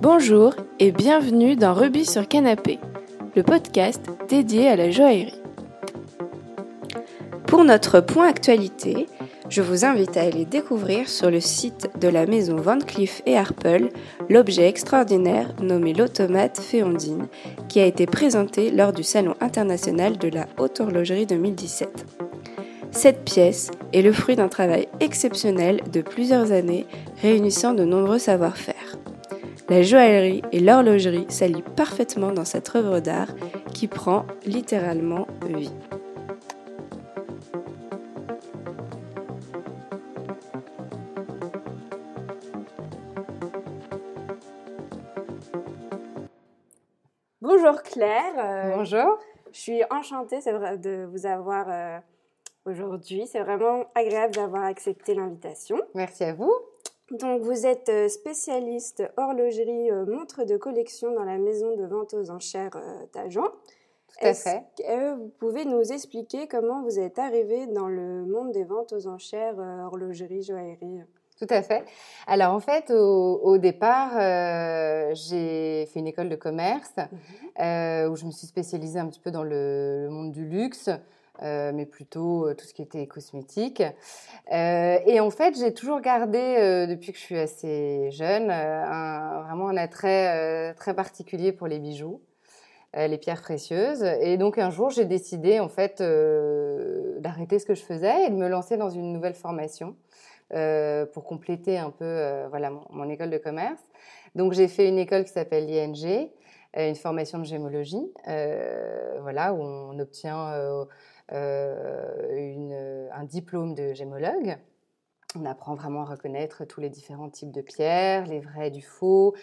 Bonjour et bienvenue dans Rubis sur Canapé, le podcast dédié à la joaillerie. Pour notre point actualité, je vous invite à aller découvrir sur le site de la maison Van Cleef et Arpels l'objet extraordinaire nommé l'automate Féondine qui a été présenté lors du Salon international de la haute horlogerie 2017. Cette pièce est le fruit d'un travail exceptionnel de plusieurs années réunissant de nombreux savoir-faire. La joaillerie et l'horlogerie s'allient parfaitement dans cette œuvre d'art qui prend littéralement vie. Bonjour Claire. Euh, Bonjour. Je suis enchantée vrai, de vous avoir euh, aujourd'hui. C'est vraiment agréable d'avoir accepté l'invitation. Merci à vous. Donc, vous êtes euh, spécialiste horlogerie montre de collection dans la maison de vente aux enchères d'agents. Tout à fait. Que vous pouvez nous expliquer comment vous êtes arrivé dans le monde des ventes aux enchères horlogerie, joaillerie? Tout à fait. Alors en fait, au, départ, euh, j'ai fait une école de commerce mhm. euh, où je me suis spécialisée un petit peu dans le, monde du luxe. Euh, mais plutôt tout ce qui était cosmétique. et en fait, j'ai toujours gardé, depuis que je suis assez jeune, un, vraiment un attrait très particulier pour les bijoux, les pierres précieuses. Et donc un jour, j'ai décidé en fait d'arrêter ce que je faisais et de me lancer dans une nouvelle formation euh, pour compléter un peu euh, voilà, mon, école de commerce. Donc j'ai fait une école qui s'appelle l'ING, euh, une formation de gémologie, voilà, où on obtient une, un diplôme de gémologue. On apprend vraiment à reconnaître tous les différents types de pierres, les vrais du faux,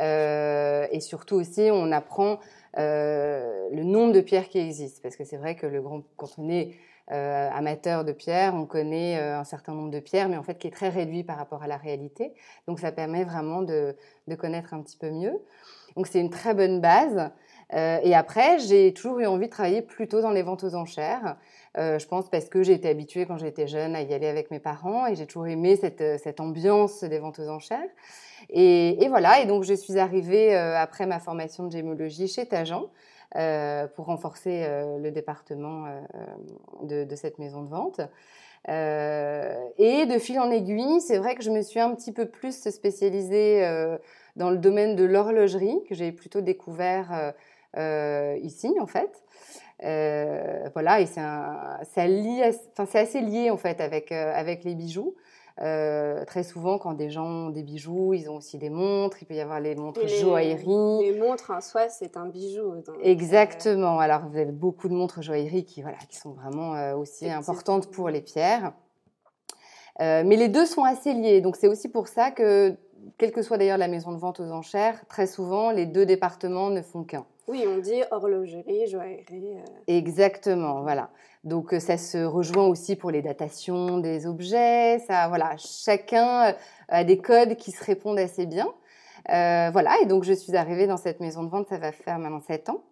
et surtout aussi on apprend le nombre de pierres qui existent, parce que c'est vrai que le grand, quand on est euh, amateur de pierres, on connaît euh, un certain nombre de pierres, mais en fait qui est très réduit par rapport à la réalité. Donc ça permet vraiment de, connaître un petit peu mieux. Donc c'est une très bonne base. Euh, et après, j'ai toujours eu envie de travailler plutôt dans les ventes aux enchères. je pense parce que j'ai été habituée quand j'étais jeune à y aller avec mes parents et j'ai toujours aimé cette, ambiance des ventes aux enchères. Et, et, voilà, et donc je suis arrivée après ma formation de gémologie chez Tajan. Euh, pour renforcer euh, le département euh, de, cette maison de vente. et de fil en aiguille, c'est vrai que je me suis un petit peu plus spécialisée dans le domaine de l'horlogerie, que j'ai plutôt découvert ici en fait. voilà, et c'est assez lié en fait avec, avec les bijoux. Euh, très souvent, quand des gens ont des bijoux, ils ont aussi des montres. Il peut y avoir les montres joaillerie. Les montres en soi, c'est un bijou. Euh, Exactement. Alors, vous avez beaucoup de montres joaillerie qui, voilà, qui sont vraiment euh, aussi importantes pour les pierres. mais les deux sont assez liés. Donc, c'est aussi pour ça que, quelle que soit d'ailleurs la maison de vente aux enchères, très souvent, les deux départements ne font qu'un. Oui, on dit horlogerie, joaillerie. Exactement, voilà. Donc euh, ça se rejoint aussi pour les datations des objets. Ça, voilà, chacun euh, a des codes qui se répondent assez bien. Euh, voilà, et donc je suis arrivée dans cette maison de vente, ça va faire maintenant sept ans.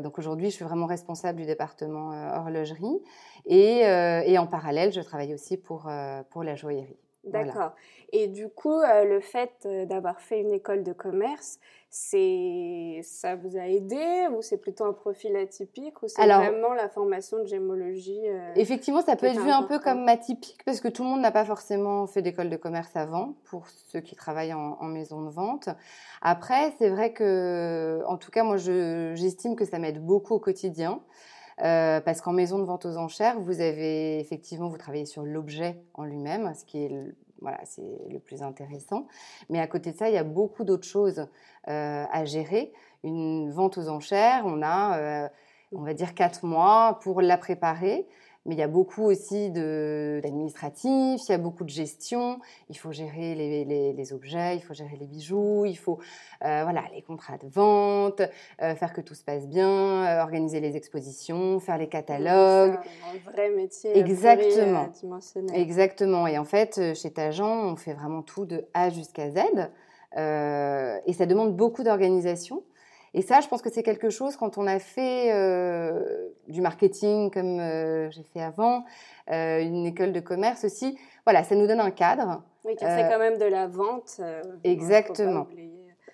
donc aujourd'hui, je suis vraiment responsable du département horlogerie et, et, en parallèle, je travaille aussi pour, pour la joaillerie. D'accord. Et du coup, euh, le fait euh, d'avoir fait une école de commerce, c'est ça vous a aidé ou c'est plutôt un profil atypique ou c'est vraiment la formation de gémologie euh, Effectivement, ça peut être vu un peu comme atypique parce que tout le monde n'a pas forcément fait d'école de commerce avant pour ceux qui travaillent en, en maison de vente. Après, c'est vrai que, en tout cas, moi, j'estime que ça m'aide beaucoup au quotidien. Euh, parce qu'en maison de vente aux enchères, vous avez effectivement, vous travaillez sur l'objet en lui-même, ce qui est le, voilà, c'est le plus intéressant. Mais à côté de ça, il y a beaucoup d'autres choses euh, à gérer. Une vente aux enchères, on a, euh, on va dire, quatre mois pour la préparer mais il y a beaucoup aussi d'administratif, il y a beaucoup de gestion, il faut gérer les, les, objets, il faut gérer les bijoux, il faut euh, voilà, les contrats de vente, euh, faire que tout se passe bien, euh, organiser les expositions, faire les catalogues. C'est un vrai métier. Exactement. Exactement. Et en fait, chez Tajan, on fait vraiment tout de A jusqu'à Z. et ça demande beaucoup d'organisation. Et ça, je pense que c'est quelque chose quand on a fait euh, du marketing comme euh, j'ai fait avant, euh, une école de commerce aussi. Voilà, ça nous donne un cadre. Oui, qui fait quand même de la vente. exactement.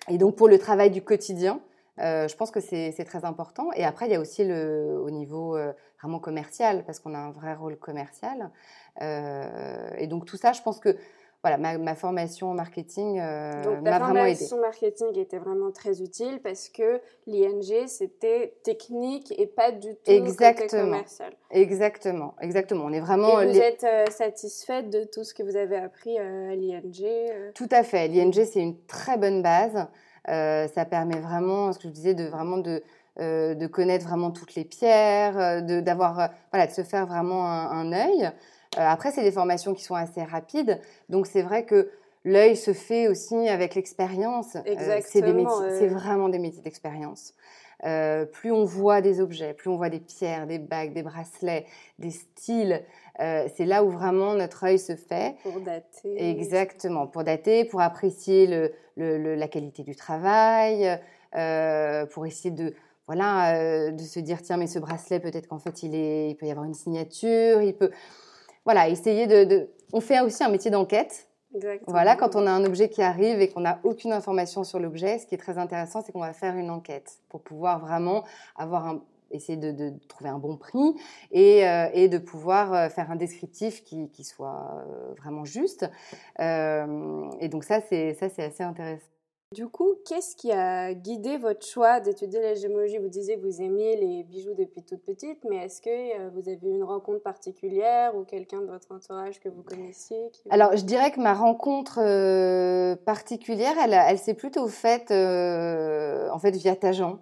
Et donc pour le travail du quotidien, je pense que c'est très important. Et après, il y a aussi le, au niveau vraiment commercial, parce qu'on a un vrai rôle commercial. et donc tout ça, je pense que voilà, ma, formation en marketing euh, m'a vraiment aidé. formation marketing était vraiment très utile parce que l'ING, c'était technique et pas du tout exactement, commercial. Exactement, exactement. On est vraiment. Et vous êtes euh, satisfaite de tout ce que vous avez appris euh, à l'ING Tout à fait. L'ING, c'est une très bonne base. ça permet vraiment, ce que je disais, de vraiment de, de connaître vraiment toutes les pierres, de d'avoir, voilà, de se faire vraiment un, un œil. Euh, après, c'est des formations qui sont assez rapides, donc c'est vrai que l'œil se fait aussi avec l'expérience. Euh, c'est vraiment des métiers d'expérience. Euh, plus on voit des objets, plus on voit des pierres, des bagues, des bracelets, des styles, c'est là où vraiment notre œil se fait. Pour dater. Exactement, pour dater, pour apprécier la qualité du travail, pour essayer de voilà de se dire tiens mais ce bracelet peut-être qu'en fait il est il peut y avoir une signature, il peut voilà, essayer de, On fait aussi un métier d'enquête. Voilà, quand on a un objet qui arrive et qu'on n'a aucune information sur l'objet, ce qui est très intéressant, c'est qu'on va faire une enquête pour pouvoir vraiment avoir un, essayer de, trouver un bon prix et, euh, de pouvoir euh, faire un descriptif qui, soit euh, vraiment juste. et donc ça, c'est ça, c'est assez intéressant. Du coup, qu'est-ce qui a guidé votre choix d'étudier la gémologie Vous disiez que vous aimiez les bijoux depuis toute petite, mais est-ce que euh, vous avez eu une rencontre particulière ou quelqu'un de votre entourage que vous connaissiez Alors, je dirais que ma rencontre euh, particulière, elle, s'est plutôt faite euh, en fait via Tajan.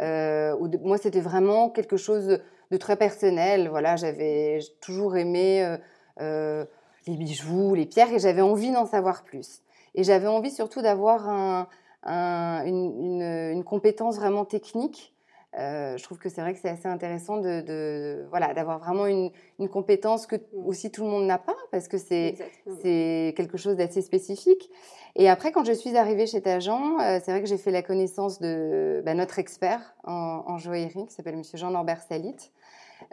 moi, c'était vraiment quelque chose de très personnel. Voilà, j'avais toujours aimé les bijoux, les pierres, et j'avais envie d'en savoir plus. Et j'avais envie surtout d'avoir une, compétence vraiment technique. Euh, je trouve que c'est vrai que c'est assez intéressant de, voilà d'avoir vraiment une, compétence que mmh. aussi tout le monde n'a pas parce que c'est c'est quelque chose d'assez spécifique. Et après, quand je suis arrivée chez Tajan, euh, c'est vrai que j'ai fait la connaissance de bah, notre expert en, joaillerie qui s'appelle Monsieur Jean-Norbert Salit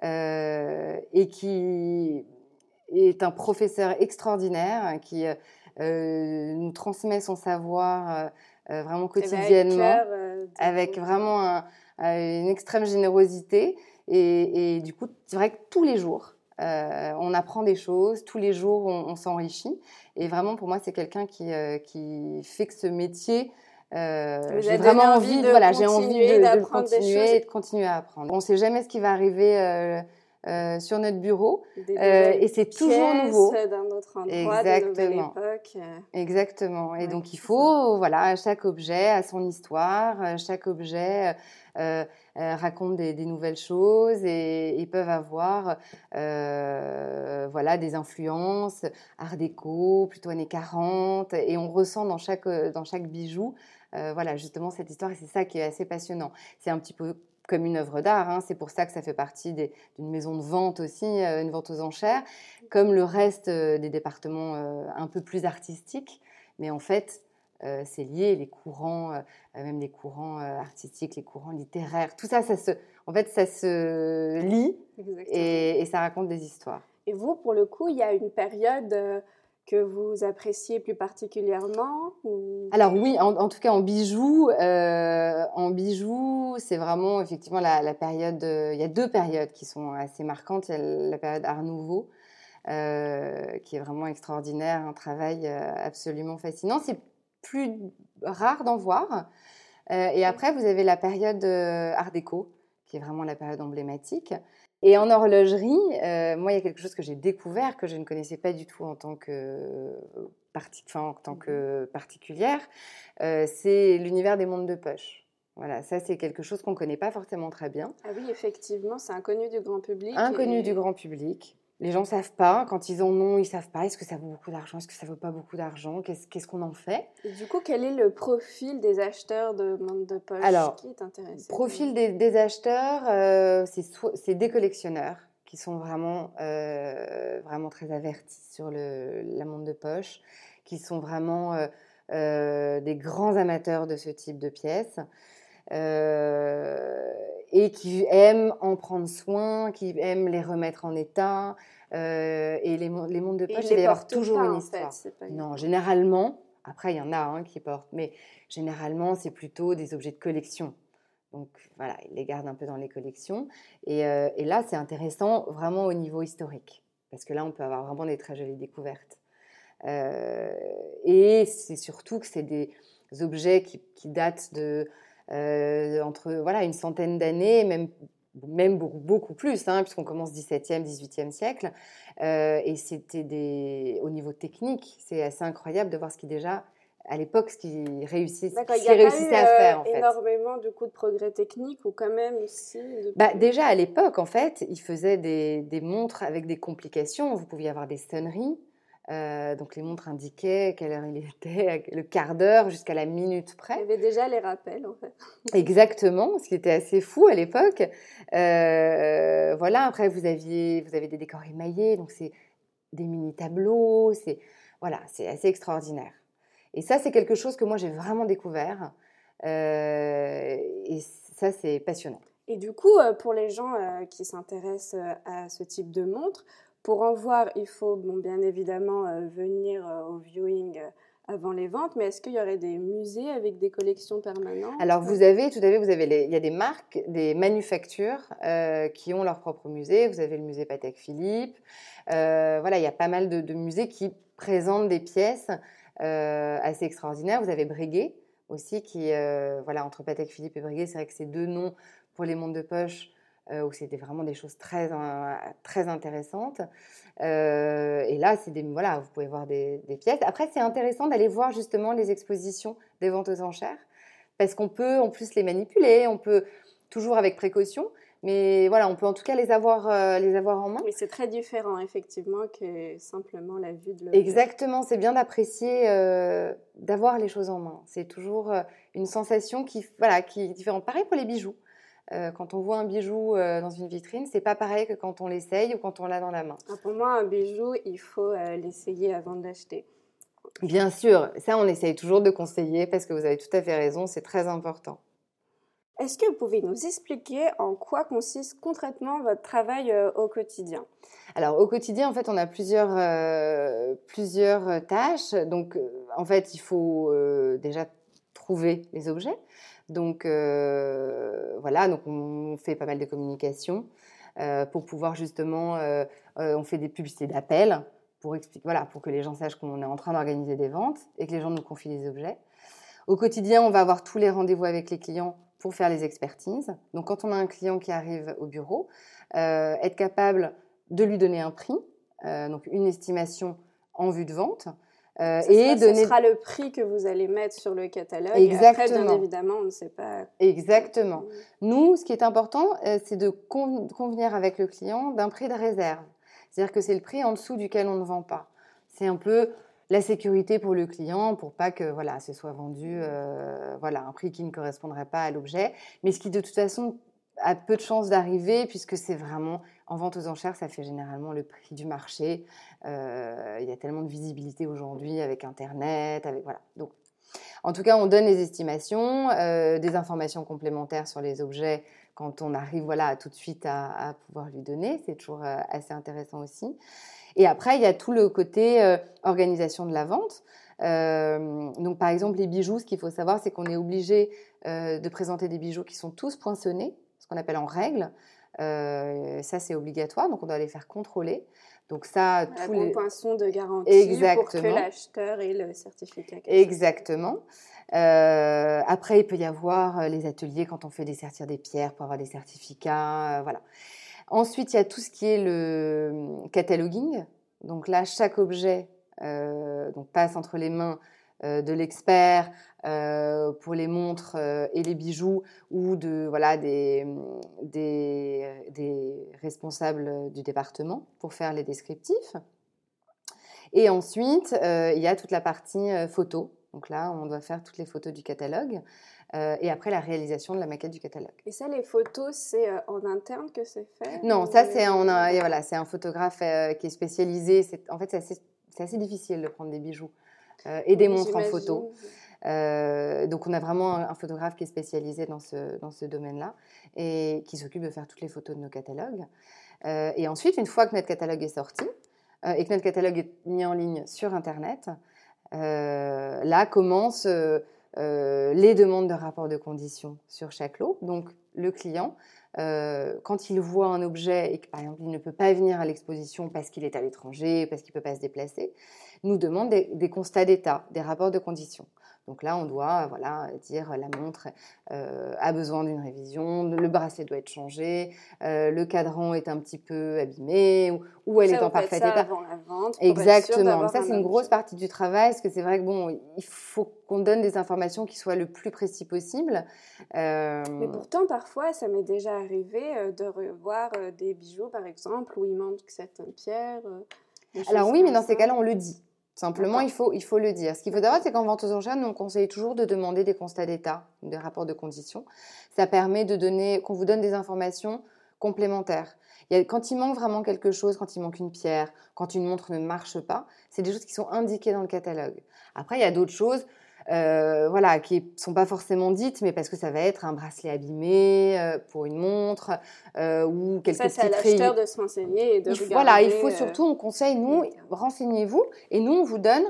euh, et qui est un professeur extraordinaire qui nous transmet son savoir euh, euh, vraiment quotidiennement, avec, vraiment une extrême générosité. Et, du coup, c'est vrai que tous les jours, on apprend des choses, tous les jours, on, s'enrichit. Et vraiment, pour moi, c'est quelqu'un qui, qui fait que ce métier, j'ai vraiment envie, de, voilà, j'ai envie de, continuer et de continuer à apprendre. On ne sait jamais ce qui va arriver euh, sur notre bureau euh, et c'est toujours nouveau. d'un autre endroit, Exactement. Époque. Euh. Exactement. Et donc il faut, voilà, chaque objet a son histoire, chaque objet raconte des, nouvelles choses et peuvent avoir, voilà, des influences art déco, plutôt années 40 et on ressent dans chaque dans chaque bijou, voilà, justement cette histoire et c'est ça qui est assez passionnant. C'est un petit peu comme une œuvre d'art. Hein. C'est pour ça que ça fait partie d'une maison de vente aussi, euh, une vente aux enchères, comme le reste euh, des départements euh, un peu plus artistiques. Mais en fait, c'est lié, les courants, même les courants artistiques, les courants littéraires, tout ça, ça se, en fait, ça se lie et, et, ça raconte des histoires. Et vous, pour le coup, il y a une période que vous appréciez plus particulièrement Alors oui, en, tout cas en bijoux, euh, en bijoux, c'est vraiment effectivement la, période. il y a deux périodes qui sont assez marquantes. Il y a la période Art Nouveau, euh, qui est vraiment extraordinaire, un travail euh, absolument fascinant. C'est plus rare d'en voir. et après, vous avez la période Art déco, qui est vraiment la période emblématique. Et en horlogerie, euh, moi, il y a quelque chose que j'ai découvert que je ne connaissais pas du tout en tant que, en tant que mmh particulière, euh, c'est l'univers des montres de poche. Voilà, ça c'est quelque chose qu'on ne connaît pas forcément très bien. Ah oui, effectivement, c'est inconnu du grand public. Inconnu du grand public les gens savent pas. Quand ils en ont, ils savent pas. Est-ce que ça vaut beaucoup d'argent? Est-ce que ça vaut pas beaucoup d'argent? Qu'est-ce qu'on en fait? Et du coup, quel est le profil des acheteurs de montres de poche Alors, qui est intéressé Profil des, acheteurs, euh, c'est des collectionneurs qui sont vraiment, euh, vraiment très avertis sur le, la montre de poche, qui sont vraiment euh, des grands amateurs de ce type de pièces. Euh, et qui aiment en prendre soin, qui aiment les remettre en état. Euh, et les, les mondes de poche, il va y avoir toujours une histoire. non, généralement, Après, il y en a hein, qui portent, mais généralement, c'est plutôt des objets de collection. Donc voilà, ils les gardent un peu dans les collections. Et, euh, et là, c'est intéressant vraiment au niveau historique, parce que là, on peut avoir vraiment des très jolies découvertes. Euh, et c'est surtout que c'est des objets qui, qui datent de entre voilà une centaine d'années, même même beaucoup, plus, hein, puisqu'on commence 17e, 18e siècle. Euh, et c'était des, au niveau technique, c'est assez incroyable de voir ce qui déjà, à l'époque, ce qui réussissait, à faire. En fait. énormément de coups de progrès techniques ou quand même aussi. Bah, déjà à l'époque, en fait, ils faisaient des, des, montres avec des complications. Vous pouviez avoir des sonneries. Euh, donc les montres indiquaient quelle heure il était, le quart d'heure jusqu'à la minute près. Il y avait déjà les rappels en fait. Exactement, ce qui était assez fou à l'époque. Euh, voilà, après vous aviez, vous avez des décors émaillés, donc c'est des mini tableaux, c'est voilà, c'est assez extraordinaire. Et ça, c'est quelque chose que moi j'ai vraiment découvert. Euh, et ça, c'est passionnant. Et du coup, pour les gens qui s'intéressent à ce type de montre, pour en voir, il faut bien évidemment euh, venir euh, au viewing euh, avant les ventes, mais est-ce qu'il y aurait des musées avec des collections permanentes? Alors vous avez, tout à fait, vous avez il y a des marques, des manufactures qui ont leur propre musée. Vous avez le musée Patek Philippe. voilà, il y a pas mal de, musées qui présentent des pièces assez extraordinaires. Vous avez Breguet aussi, qui, voilà, entre Patek Philippe et Breguet, c'est vrai que c'est deux noms pour les montres de poche où c'était vraiment des choses très, très intéressantes. Euh, et là, c'est des, voilà, vous pouvez voir des, pièces. Après, c'est intéressant d'aller voir justement les expositions des ventes aux enchères, parce qu'on peut en plus les manipuler, on peut toujours avec précaution, mais voilà, on peut en tout cas les avoir, euh, les avoir en main. Oui, c'est très différent effectivement que simplement la vue de l'objet. Exactement, c'est bien d'apprécier, d'avoir les choses en main. C'est toujours une sensation qui, voilà, qui est différente. Pareil pour les bijoux. Euh, quand on voit un bijou euh, dans une vitrine, c'est pas pareil que quand on l'essaye ou quand on l'a dans la main. Ah, pour moi, un bijou, il faut euh, l'essayer avant de l'acheter. Bien sûr, ça on essaye toujours de conseiller parce que vous avez tout à fait raison, c'est très important. Est-ce que vous pouvez nous expliquer en quoi consiste concrètement votre travail au quotidien? Alors au quotidien, en fait, on a plusieurs, plusieurs tâches. Donc en fait, il faut déjà trouver les objets. Donc euh, voilà, donc on fait pas mal de communication euh, pour pouvoir justement, euh, on fait des publicités d'appel pour expliquer, voilà, pour que les gens sachent qu'on est en train d'organiser des ventes et que les gens nous confient des objets. Au quotidien, on va avoir tous les rendez-vous avec les clients pour faire les expertises. Donc quand on a un client qui arrive au bureau, être capable de lui donner un prix, donc une estimation en vue de vente, euh, et sera, donner... ce sera le prix que vous allez mettre sur le catalogue. Exactement. Après, bien évidemment, on ne sait pas. Exactement. Nous, ce qui est important, euh, c'est de convenir avec le client d'un prix de réserve. C'est-à-dire que c'est le prix en dessous duquel on ne vend pas. C'est un peu la sécurité pour le client, pour pas que voilà, ce soit vendu euh, voilà, un prix qui ne correspondrait pas à l'objet, mais ce qui de toute façon a peu de chances d'arriver puisque c'est vraiment en vente aux enchères, ça fait généralement le prix du marché. Euh, il y a tellement de visibilité aujourd'hui avec Internet, avec voilà. Donc, en tout cas, on donne les estimations, euh, des informations complémentaires sur les objets quand on arrive voilà tout de suite à, pouvoir lui donner. C'est toujours euh, assez intéressant aussi. Et après, il y a tout le côté organisation de la vente. donc, par exemple, les bijoux, ce qu'il faut savoir, c'est qu'on est obligé de présenter des bijoux qui sont tous poinçonnés, ce qu'on appelle en règle. Euh, ça, c'est obligatoire, donc on doit les faire contrôler. Donc ça, la tous les poinçons de garantie Exactement. pour que l'acheteur ait le certificat. Exactement. Euh, après, il peut y avoir euh, les ateliers quand on fait des sertires des pierres pour avoir des certificats, voilà. Ensuite, il y a tout ce qui est le cataloguing. Donc là, chaque objet donc passe entre les mains de l'expert euh, pour les montres euh, et les bijoux ou de voilà des, des, responsables du département pour faire les descriptifs. Et ensuite, il y a toute la partie photo. Donc là, on doit faire toutes les photos du catalogue. et après, la réalisation de la maquette du catalogue. Et ça, les photos, c'est en interne que c'est fait Non, ça, c'est voilà, un photographe qui est spécialisé. En fait, c'est assez, assez, difficile de prendre des bijoux. Euh, et des montres en photo. Euh, donc on a vraiment un, photographe qui est spécialisé dans ce, dans ce domaine-là et qui s'occupe de faire toutes les photos de nos catalogues. Euh, et ensuite, une fois que notre catalogue est sorti et que notre catalogue est mis en ligne sur Internet, là commencent les demandes de rapport de conditions sur chaque lot. Donc le client, quand il voit un objet et que par exemple il ne peut pas venir à l'exposition parce qu'il est à l'étranger, parce qu'il ne peut pas se déplacer, nous demande des constats d'état, des rapports de conditions. Donc là, on doit voilà, dire la montre euh, a besoin d'une révision, le bracelet doit être changé, euh, le cadran est un petit peu abîmé ou, elle est en parfait état. Avant la vente Exactement. Ça, c'est une grosse partie du travail parce que c'est vrai que bon, il faut qu'on donne des informations qui soient le plus précis possible. Euh, Mais pourtant, parfois, ça m'est déjà arrivé de revoir des bijoux, par exemple, où il manque certaines pierres. Alors oui, mais dans ces cas-là, on le dit. Simplement, il faut, il faut le dire. Ce qu'il faut savoir, c'est qu'en vente aux enchères, nous, on conseille toujours de demander des constats d'état, des rapports de conditions. Ça permet de donner, qu'on vous donne des informations complémentaires. Il y a, quand il manque vraiment quelque chose, quand il manque une pierre, quand une montre ne marche pas, c'est des choses qui sont indiquées dans le catalogue. Après, il y a d'autres choses euh, voilà, qui sont pas forcément dites, mais parce que ça va être un bracelet abîmé euh, pour une montre euh, ou quelque chose. Ça, c'est à l'acheteur de se renseigner et de regarder. Voilà, il faut surtout, on conseille, nous, renseignez-vous et nous, on vous donne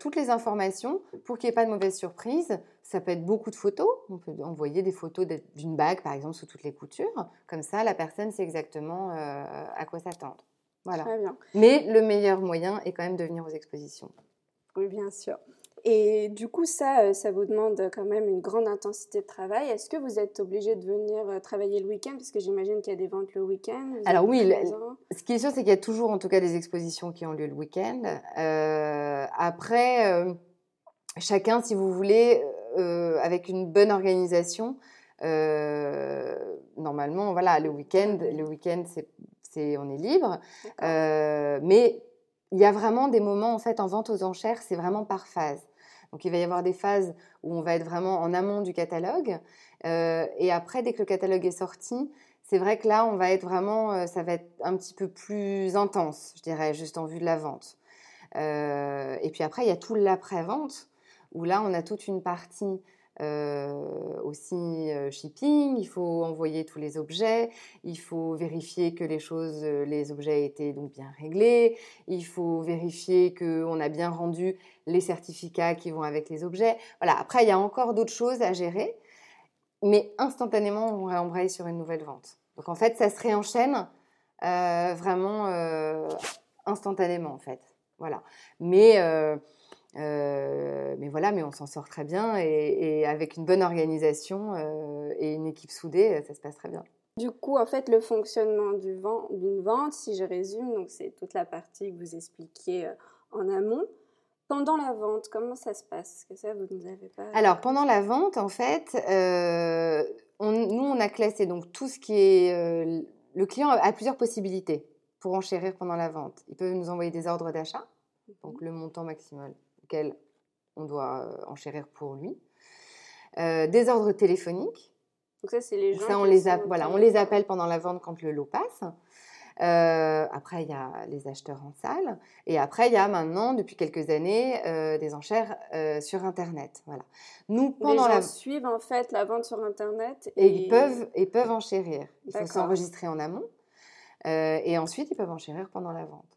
toutes les informations pour qu'il n'y ait pas de mauvaise surprise. Ça peut être beaucoup de photos. On peut envoyer des photos d'une bague, par exemple, sous toutes les coutures. Comme ça, la personne sait exactement à quoi s'attendre. Voilà. Très bien. Mais le meilleur moyen est quand même de venir aux expositions. Oui, bien sûr. Et du coup, ça, euh, ça vous demande quand même une grande intensité de travail. Est-ce que vous êtes obligé de venir euh, travailler le week-end? Parce que j'imagine qu'il y a des ventes le week-end. Alors oui, ce qui est sûr, c'est qu'il y a toujours en tout cas des expositions qui ont lieu le week-end. Euh, après, chacun, si vous voulez, avec une bonne organisation, normalement, voilà, le week-end, le week-end, c'est, on est libre. mais il y a vraiment des moments, en fait, en vente aux enchères, c'est vraiment par phase. Donc il va y avoir des phases où on va être vraiment en amont du catalogue. Euh, et après, dès que le catalogue est sorti, c'est vrai que là, on va être vraiment, euh, ça va être un petit peu plus intense, je dirais, juste en vue de la vente. Euh, et puis après, il y a tout l'après-vente, où là, on a toute une partie euh, aussi euh, shipping, il faut envoyer tous les objets, il faut vérifier que les choses, euh, les objets étaient donc bien réglés, il faut vérifier qu'on a bien rendu les certificats qui vont avec les objets. Voilà, après il y a encore d'autres choses à gérer, mais instantanément on embrayer sur une nouvelle vente. Donc en fait ça se réenchaîne vraiment instantanément en fait. Voilà. Mais mais voilà, mais on s'en sort très bien et, avec une bonne organisation euh, et une équipe soudée, ça se passe très bien. Du coup, en fait, le fonctionnement d'une vente, si je résume, donc c'est toute la partie que vous expliquiez euh, en amont. Pendant la vente, comment ça se passe? Que ça, vous nous avez pas. Alors, pendant la vente, en fait, on, nous, on a classé donc tout ce qui est. le client a plusieurs possibilités pour enchérir pendant la vente. Il peut nous envoyer des ordres d'achat, donc mhm. le montant maximal on doit euh, enchérir pour lui. Euh, des ordres téléphoniques. Donc ça, c'est les gens. Ça, on les, voilà, on les appelle pendant la vente quand le lot passe. Euh, après, il y a les acheteurs en salle. Et après, il y a maintenant, depuis quelques années, des enchères sur Internet. Voilà. Nous, pendant les gens la... suivent en fait la vente sur Internet. Et, ils, peuvent, et peuvent enchérir. Il faut s'enregistrer en amont. et ensuite, ils peuvent enchérir pendant la vente.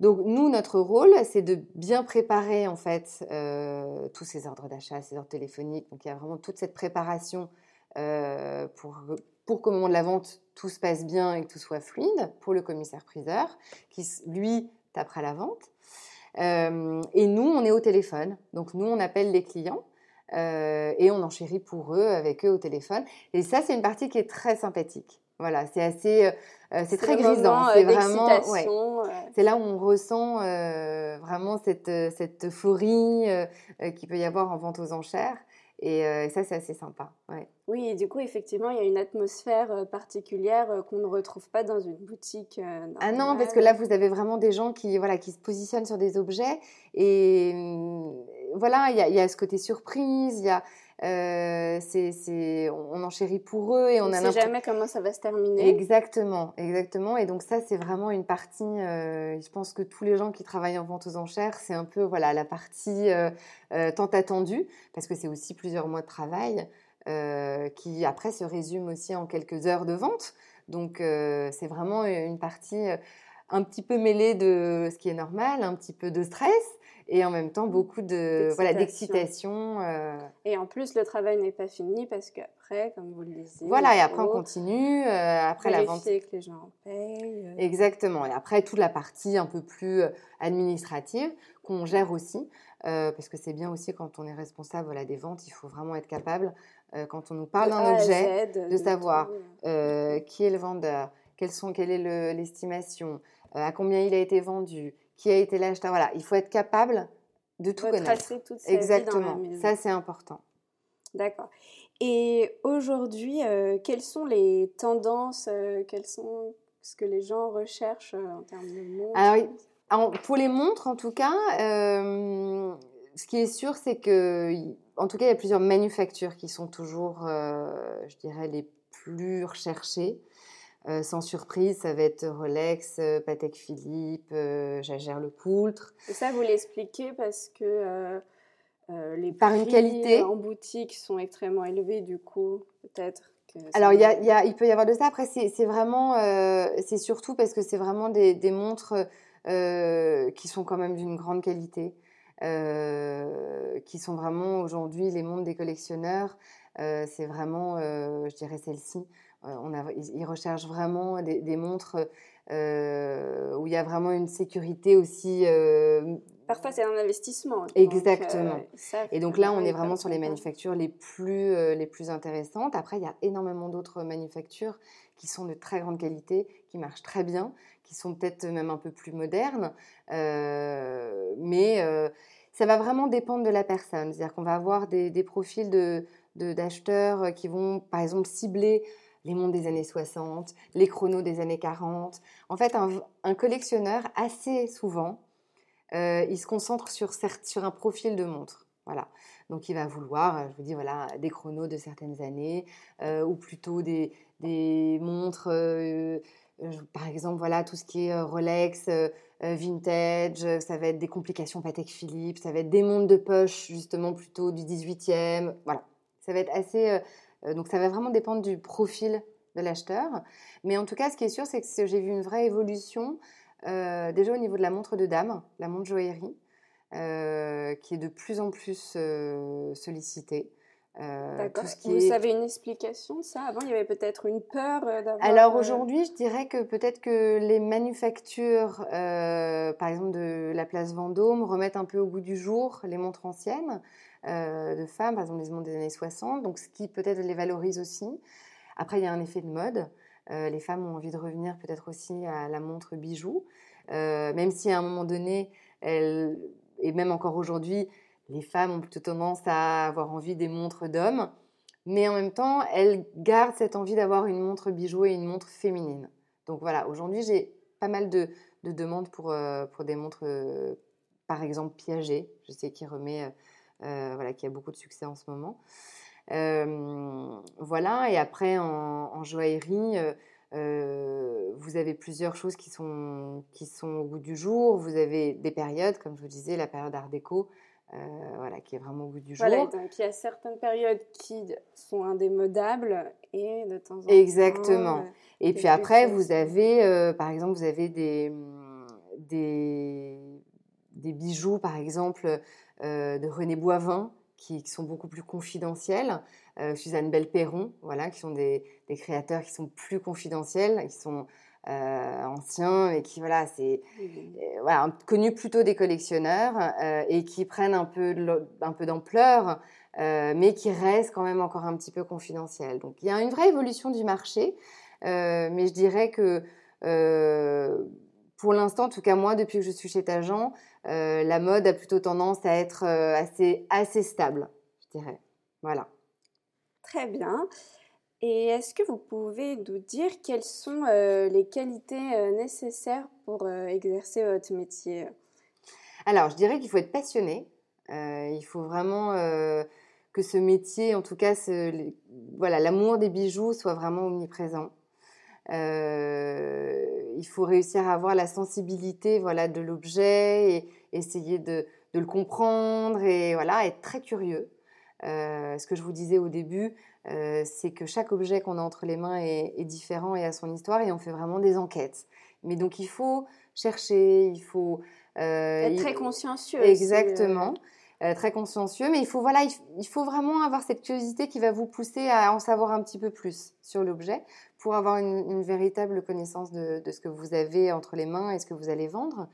Donc nous, notre rôle, c'est de bien préparer en fait euh, tous ces ordres d'achat, ces ordres téléphoniques. Donc il y a vraiment toute cette préparation euh, pour, qu'au moment de la vente, tout se passe bien et que tout soit fluide pour le commissaire-priseur qui, lui, tapera la vente. Euh, et nous, on est au téléphone. Donc nous, on appelle les clients. et on enchérit pour eux, avec eux au téléphone. Et ça, c'est une partie qui est très sympathique. Voilà, c'est assez, euh, c'est très grisant. C'est vraiment, c'est là où on ressent euh, vraiment cette, cette euphorie euh, qu'il peut y avoir en vente aux enchères. Et, ça, c'est assez sympa. Oui, et du coup, effectivement, il y a une atmosphère particulière qu'on ne retrouve pas dans une boutique. Ah non, parce que là, vous avez vraiment des gens qui, voilà, qui se positionnent sur des objets. Et hum, voilà, il y, y, a ce côté surprise, il y a euh, c'est, on enchérit pour eux et on, a sait jamais comment ça va se terminer. Exactement, exactement. Et donc ça, c'est vraiment une partie. Euh, je pense que tous les gens qui travaillent en vente aux enchères, c'est un peu voilà la partie euh, tant attendue parce que c'est aussi plusieurs mois de travail qui après se résume aussi en quelques heures de vente. Donc c'est vraiment une partie un petit peu mêlée de ce qui est normal, un petit peu de stress et en même temps beaucoup de voilà d'excitation. Euh. Et en plus, le travail n'est pas fini parce qu'après, comme vous le disiez, voilà, et après on continue. Euh, après la vente, que les gens payent. Exactement. Et après toute la partie un peu plus administrative qu'on gère aussi. parce que c'est bien aussi quand on est responsable voilà, des ventes, il faut vraiment être capable, quand on nous parle d'un objet, de, savoir qui est le vendeur, quelles sont, quelle est l'estimation, à combien il a été vendu, qui a été l'acheteur. Voilà, il faut être capable de tout connaître. Toute Exactement. Ça, c'est important. D'accord. Et aujourd'hui, euh, quelles sont les tendances, euh, quelles sont ce que les gens recherchent euh, en termes de montres Alors, pour les montres, en tout cas, ce qui est sûr, c'est que, en tout cas, il y a plusieurs manufactures qui sont toujours, je dirais, les plus recherchées. Euh, sans surprise, ça va être Rolex, euh, Patek Philippe, euh, Jagère Le Coultre. Et ça, vous l'expliquez parce que les Par prix une qualité. en boutique sont extrêmement élevés, du coup, peut-être. Alors, y a, y a, il peut y avoir de ça. Après, c'est vraiment, c'est surtout parce que c'est vraiment des, des montres qui sont quand même d'une grande qualité, qui sont vraiment aujourd'hui les montres des collectionneurs. c'est vraiment, je dirais, celle-ci. Euh, on a, ils recherchent vraiment des, montres euh, où il y a vraiment une sécurité aussi. Euh, Parfois, c'est un investissement. Exactement. et donc là, on est vraiment sur les manufactures les plus, les plus intéressantes. Après, il y a énormément d'autres manufactures qui sont de très grande qualité, qui marchent très bien, qui sont peut-être même un peu plus modernes. mais ça va vraiment dépendre de la personne. C'est-à-dire qu'on va avoir des, des profils de, d'acheteurs qui vont, par exemple, cibler les montres des années 60, les chronos des années 40. En fait, un, collectionneur, assez souvent, euh, il se concentre sur, sur un profil de montre. Voilà. Donc, il va vouloir, je vous dis, voilà, des chronos de certaines années, euh, ou plutôt des, montres, euh, par exemple, voilà, tout ce qui est Rolex, vintage, ça va être des complications Patek Philippe, ça va être des montres de poche, justement, plutôt du 18e. Voilà. Ça va être assez euh, donc ça va vraiment dépendre du profil de l'acheteur. Mais en tout cas, ce qui est sûr, c'est que j'ai vu une vraie évolution euh, déjà au niveau de la montre de dame, la montre joaillerie, euh, qui est de plus en plus sollicitée. D'accord. Vous avez une explication ça? Avant, il y avait peut-être une peur d'avoir. Alors aujourd'hui, je dirais que peut-être que les manufactures, par exemple de la place Vendôme, remettent un peu au goût du jour les montres anciennes. Euh, de femmes, par exemple les montres des années 60, donc ce qui peut-être les valorise aussi. Après, il y a un effet de mode. Euh, les femmes ont envie de revenir peut-être aussi à la montre bijou, euh, même si à un moment donné, et même encore aujourd'hui, les femmes ont plutôt tendance à avoir envie des montres d'hommes, mais en même temps, elles gardent cette envie d'avoir une montre bijou et une montre féminine. Donc voilà, aujourd'hui, j'ai pas mal de, demandes pour, pour des montres, par exemple Piaget, je sais qu'il remet voilà, qui a beaucoup de succès en ce moment. Euh, voilà, et après en, joaillerie, euh, vous avez plusieurs choses qui sont, qui sont au bout du jour. Vous avez des périodes, comme je vous disais, la période Art déco, voilà, qui est vraiment au bout du jour. Voilà, donc il y a certaines périodes qui sont indémodables et de temps en temps. Exactement. et puis après, vous avez, par exemple, vous avez des, des, des bijoux, par exemple, euh, de René Boivin, qui, sont beaucoup plus confidentiels, euh, Suzanne Belperron, voilà, qui sont des, créateurs qui sont plus confidentiels, qui sont euh, anciens et qui voilà, c'est voilà, connus plutôt des collectionneurs et qui prennent un peu un peu d'ampleur, mais qui restent quand même encore un petit peu confidentiels. Donc il y a une vraie évolution du marché, mais je dirais que pour l'instant, en tout cas moi, depuis que je suis chez Tajan, euh, la mode a plutôt tendance à être euh, assez, assez stable, je dirais. Voilà. Très bien. Et est-ce que vous pouvez nous dire quelles sont euh, les qualités nécessaires pour exercer votre métier? Alors, je dirais qu'il faut être passionné. il faut vraiment que ce métier, en tout cas, voilà, l'amour des bijoux soit vraiment omniprésent. il faut réussir à avoir la sensibilité voilà, de l'objet et, essayer de, le comprendre et voilà, être très curieux. Euh, ce que je vous disais au début, euh, c'est que chaque objet qu'on a entre les mains est, différent et a son histoire et on fait vraiment des enquêtes. Mais donc il faut chercher, il faut être très consciencieux. Exactement. très consciencieux, mais il faut voilà, il, faut vraiment avoir cette curiosité qui va vous pousser à en savoir un petit peu plus sur l'objet pour avoir une, véritable connaissance de, ce que vous avez entre les mains et ce que vous allez vendre.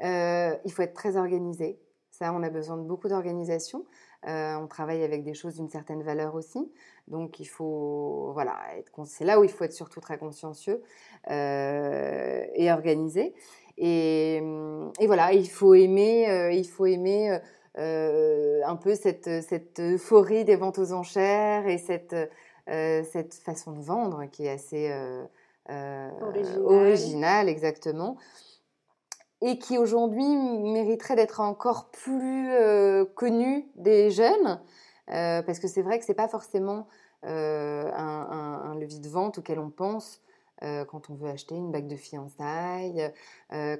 Il faut être très organisé. Ça, on a besoin de beaucoup d'organisation. Euh, on travaille avec des choses d'une certaine valeur aussi. Donc, il faut, voilà, c'est là où il faut être surtout très consciencieux euh, et organisé. Et, voilà, il faut aimer, euh, il faut aimer un peu cette, cette, euphorie des ventes aux enchères et cette, cette façon de vendre qui est assez originale, exactement et qui aujourd'hui mériterait d'être encore plus euh, connu des jeunes, euh, parce que c'est vrai que c'est pas forcément euh, un, levier de vente auquel on pense quand on veut acheter une bague de fiançailles,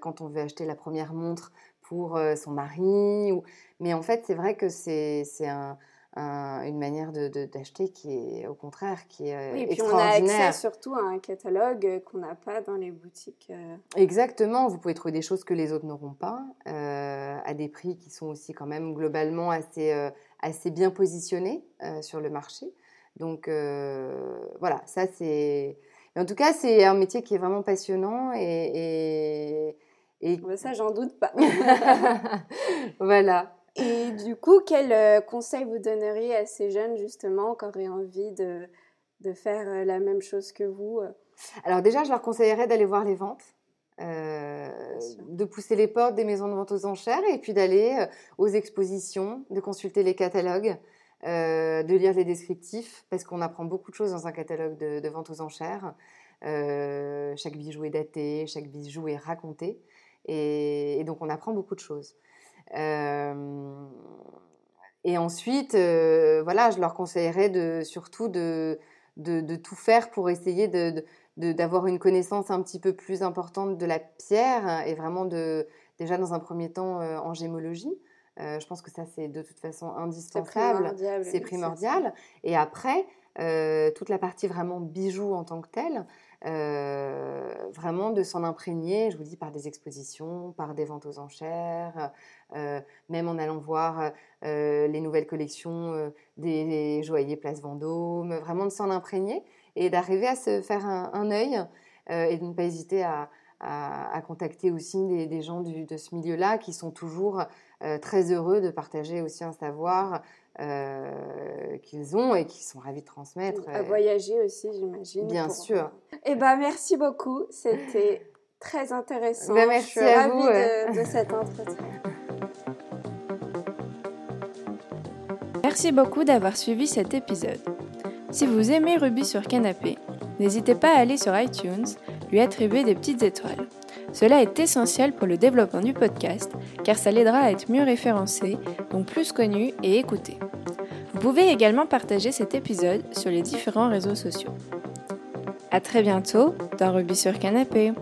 quand on veut acheter la première montre pour son mari. Mais en fait, c'est vrai que c'est un, une manière d'acheter qui est au contraire qui est euh, oui, et puis on a accès surtout à un catalogue qu'on n'a pas dans les boutiques. Euh. Exactement, vous pouvez trouver des choses que les autres n'auront pas euh, à des prix qui sont aussi quand même globalement assez assez bien positionnés sur le marché. Donc voilà, ça c'est en tout cas c'est un métier qui est vraiment passionnant et, et... ça j'en doute pas. voilà. Et du coup, quel euh, conseil vous donneriez à ces jeunes justement qui auraient envie de, de faire euh, la même chose que vous euh? Alors déjà, je leur conseillerais d'aller voir les ventes. de pousser les portes des maisons de vente aux enchères et puis d'aller aux expositions, de consulter les catalogues, de lire les descriptifs, parce qu'on apprend beaucoup de choses dans un catalogue de, vente aux enchères. chaque bijou est daté, chaque bijou est raconté, et donc on apprend beaucoup de choses. Euh, et ensuite, euh, voilà, je leur conseillerais de, surtout de, de, tout faire pour essayer de, d'avoir une connaissance un petit peu plus importante de la pierre et vraiment de, déjà dans un premier temps euh, en gémologie. je pense que ça, c'est de toute façon indispensable. C'est primordial. Et après, toute la partie vraiment bijoux en tant que telle, euh, vraiment de s'en imprégner, je vous dis, par des expositions, par des ventes aux enchères, euh, même en allant voir euh, les nouvelles collections des joailliers Place Vendôme, vraiment de s'en imprégner et d'arriver à se faire un, œil et de ne pas hésiter à, à, contacter aussi des, gens de ce milieu-là qui sont toujours très heureux de partager aussi un savoir euh, qu'ils ont et qui sont ravis de transmettre. À voyager aussi, j'imagine. Bien sûr. Eh ben, merci beaucoup. C'était très intéressant. Ben, merci Je suis à ravie vous, de, de cet entretien. Merci beaucoup d'avoir suivi cet épisode. Si vous aimez Ruby sur Canapé, n'hésitez pas à aller sur iTunes, lui attribuer des petites étoiles. Cela est essentiel pour le développement du podcast car ça l'aidera à être mieux référencé, donc plus connu et écouté. Vous pouvez également partager cet épisode sur les différents réseaux sociaux. A très bientôt dans Ruby sur Canapé.